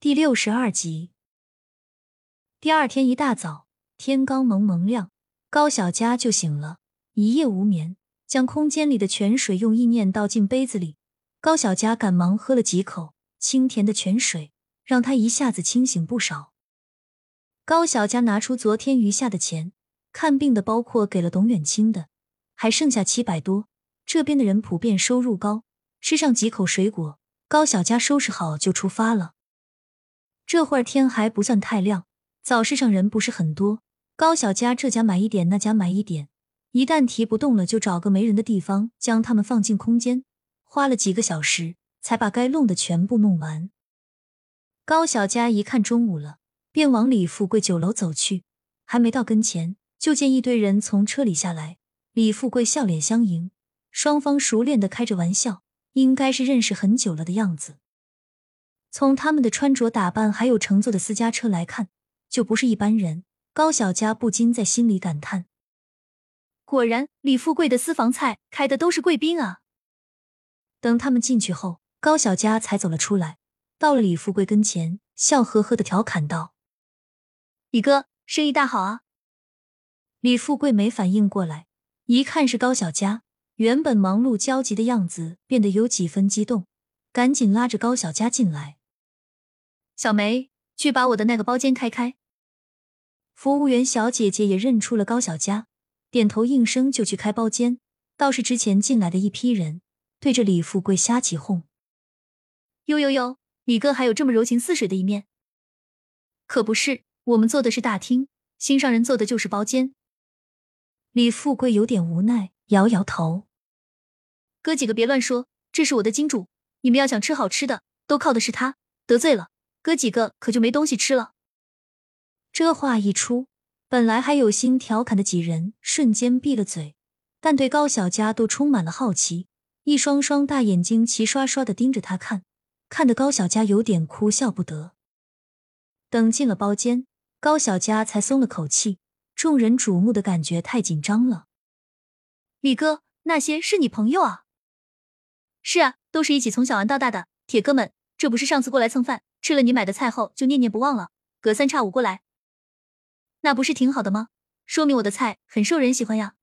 第六十二集。第二天一大早，天刚蒙蒙亮，高小佳就醒了，一夜无眠，将空间里的泉水用意念倒进杯子里。高小佳赶忙喝了几口清甜的泉水，让他一下子清醒不少。高小佳拿出昨天余下的钱，看病的包括给了董远清的，还剩下七百多。这边的人普遍收入高，吃上几口水果，高小佳收拾好就出发了。这会儿天还不算太亮，早市上人不是很多。高小佳这家买一点，那家买一点，一旦提不动了，就找个没人的地方将它们放进空间。花了几个小时，才把该弄的全部弄完。高小佳一看中午了，便往李富贵酒楼走去。还没到跟前，就见一堆人从车里下来。李富贵笑脸相迎，双方熟练的开着玩笑，应该是认识很久了的样子。从他们的穿着打扮，还有乘坐的私家车来看，就不是一般人。高小佳不禁在心里感叹：果然，李富贵的私房菜开的都是贵宾啊！等他们进去后，高小佳才走了出来，到了李富贵跟前，笑呵呵的调侃道：“李哥，生意大好啊！”李富贵没反应过来，一看是高小佳，原本忙碌焦急的样子变得有几分激动，赶紧拉着高小佳进来。小梅，去把我的那个包间开开。服务员小姐姐也认出了高小佳，点头应声就去开包间。倒是之前进来的一批人，对着李富贵瞎起哄。呦呦呦，李哥还有这么柔情似水的一面？可不是，我们坐的是大厅，心上人坐的就是包间。李富贵有点无奈，摇摇头。哥几个别乱说，这是我的金主，你们要想吃好吃的，都靠的是他。得罪了。哥几个可就没东西吃了。这话一出，本来还有心调侃的几人瞬间闭了嘴，但对高小佳都充满了好奇，一双双大眼睛齐刷刷的盯着他看，看得高小佳有点哭笑不得。等进了包间，高小佳才松了口气。众人瞩目的感觉太紧张了。李哥，那些是你朋友啊？是啊，都是一起从小玩到大的铁哥们。这不是上次过来蹭饭？吃了你买的菜后就念念不忘了，隔三差五过来，那不是挺好的吗？说明我的菜很受人喜欢呀。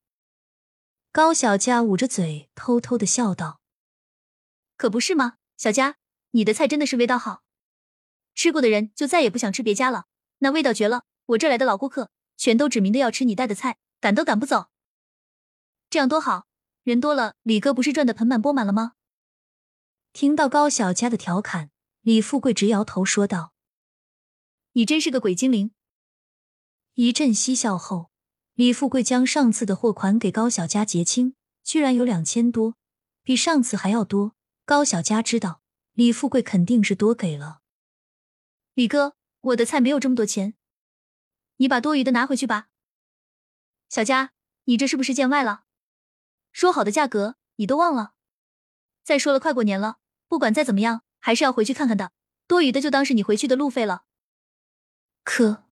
高小佳捂着嘴偷偷的笑道：“可不是吗？小佳，你的菜真的是味道好，吃过的人就再也不想吃别家了，那味道绝了。我这来的老顾客全都指明的要吃你带的菜，赶都赶不走。这样多好，人多了，李哥不是赚的盆满钵满了吗？”听到高小佳的调侃。李富贵直摇头说道：“你真是个鬼精灵。”一阵嬉笑后，李富贵将上次的货款给高小佳结清，居然有两千多，比上次还要多。高小佳知道李富贵肯定是多给了。李哥，我的菜没有这么多钱，你把多余的拿回去吧。小佳，你这是不是见外了？说好的价格你都忘了？再说了，快过年了，不管再怎么样。还是要回去看看的，多余的就当是你回去的路费了。可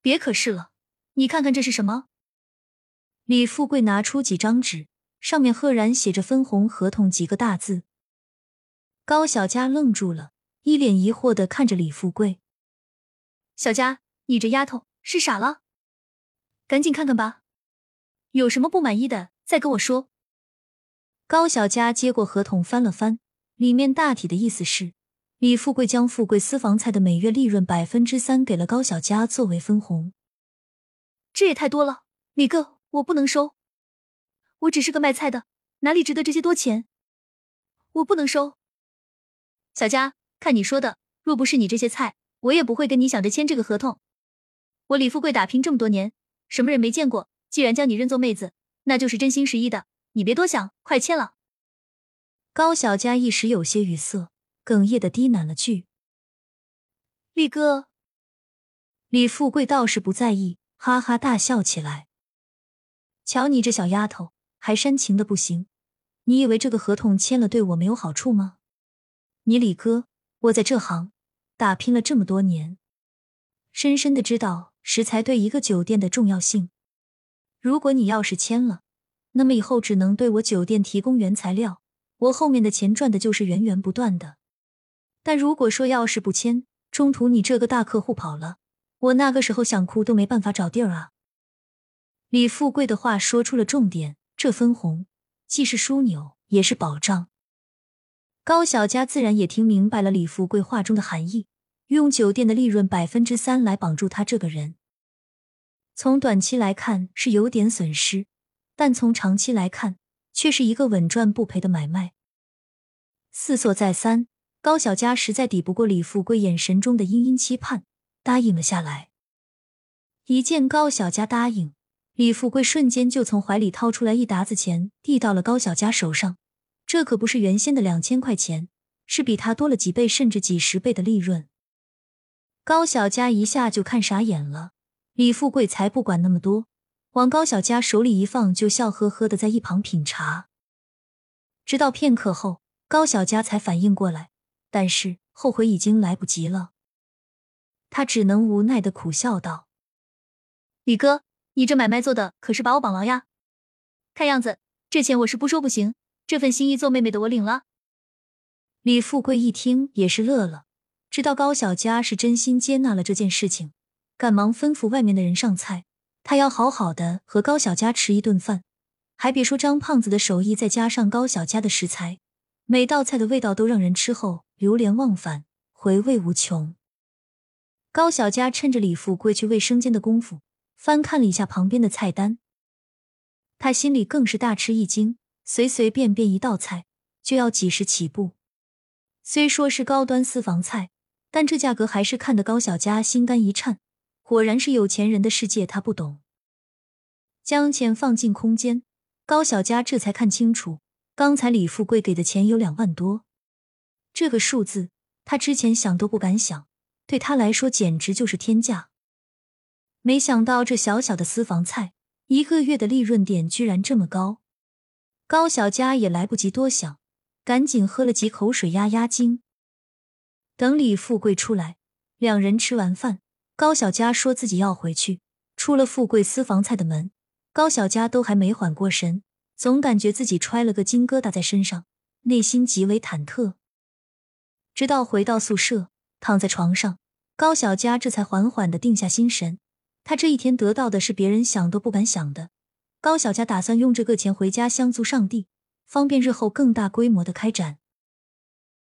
别可是了，你看看这是什么？李富贵拿出几张纸，上面赫然写着“分红合同”几个大字。高小佳愣住了，一脸疑惑的看着李富贵。小佳，你这丫头是傻了？赶紧看看吧，有什么不满意的再跟我说。高小佳接过合同翻了翻。里面大体的意思是，李富贵将富贵私房菜的每月利润百分之三给了高小佳作为分红。这也太多了，李哥，我不能收。我只是个卖菜的，哪里值得这些多钱？我不能收。小佳，看你说的，若不是你这些菜，我也不会跟你想着签这个合同。我李富贵打拼这么多年，什么人没见过？既然将你认作妹子，那就是真心实意的。你别多想，快签了。高小佳一时有些语塞，哽咽的低喃了句：“力哥。”李富贵倒是不在意，哈哈大笑起来。瞧你这小丫头，还煽情的不行。你以为这个合同签了对我没有好处吗？你李哥，我在这行打拼了这么多年，深深的知道食材对一个酒店的重要性。如果你要是签了，那么以后只能对我酒店提供原材料。我后面的钱赚的就是源源不断的，但如果说要是不签，中途你这个大客户跑了，我那个时候想哭都没办法找地儿啊！李富贵的话说出了重点，这分红既是枢纽，也是保障。高小佳自然也听明白了李富贵话中的含义，用酒店的利润百分之三来绑住他这个人。从短期来看是有点损失，但从长期来看却是一个稳赚不赔的买卖。思索再三。高小佳实在抵不过李富贵眼神中的殷殷期盼，答应了下来。一见高小佳答应，李富贵瞬间就从怀里掏出来一沓子钱，递到了高小佳手上。这可不是原先的两千块钱，是比他多了几倍甚至几十倍的利润。高小佳一下就看傻眼了。李富贵才不管那么多，往高小佳手里一放，就笑呵呵的在一旁品茶。直到片刻后，高小佳才反应过来。但是后悔已经来不及了，他只能无奈的苦笑道：“李哥，你这买卖做的可是把我绑牢呀！看样子这钱我是不收不行，这份心意做妹妹的我领了。”李富贵一听也是乐了，知道高小佳是真心接纳了这件事情，赶忙吩咐外面的人上菜，他要好好的和高小佳吃一顿饭。还别说张胖子的手艺，再加上高小佳的食材。每道菜的味道都让人吃后流连忘返，回味无穷。高小佳趁着李富贵去卫生间的功夫，翻看了一下旁边的菜单，他心里更是大吃一惊，随随便便一道菜就要几十起步。虽说是高端私房菜，但这价格还是看得高小佳心肝一颤。果然是有钱人的世界，他不懂。将钱放进空间，高小佳这才看清楚。刚才李富贵给的钱有两万多，这个数字他之前想都不敢想，对他来说简直就是天价。没想到这小小的私房菜一个月的利润点居然这么高，高小佳也来不及多想，赶紧喝了几口水压压惊。等李富贵出来，两人吃完饭，高小佳说自己要回去，出了富贵私房菜的门，高小佳都还没缓过神。总感觉自己揣了个金疙瘩在身上，内心极为忐忑。直到回到宿舍，躺在床上，高小佳这才缓缓的定下心神。他这一天得到的是别人想都不敢想的。高小佳打算用这个钱回家相租上帝，方便日后更大规模的开展。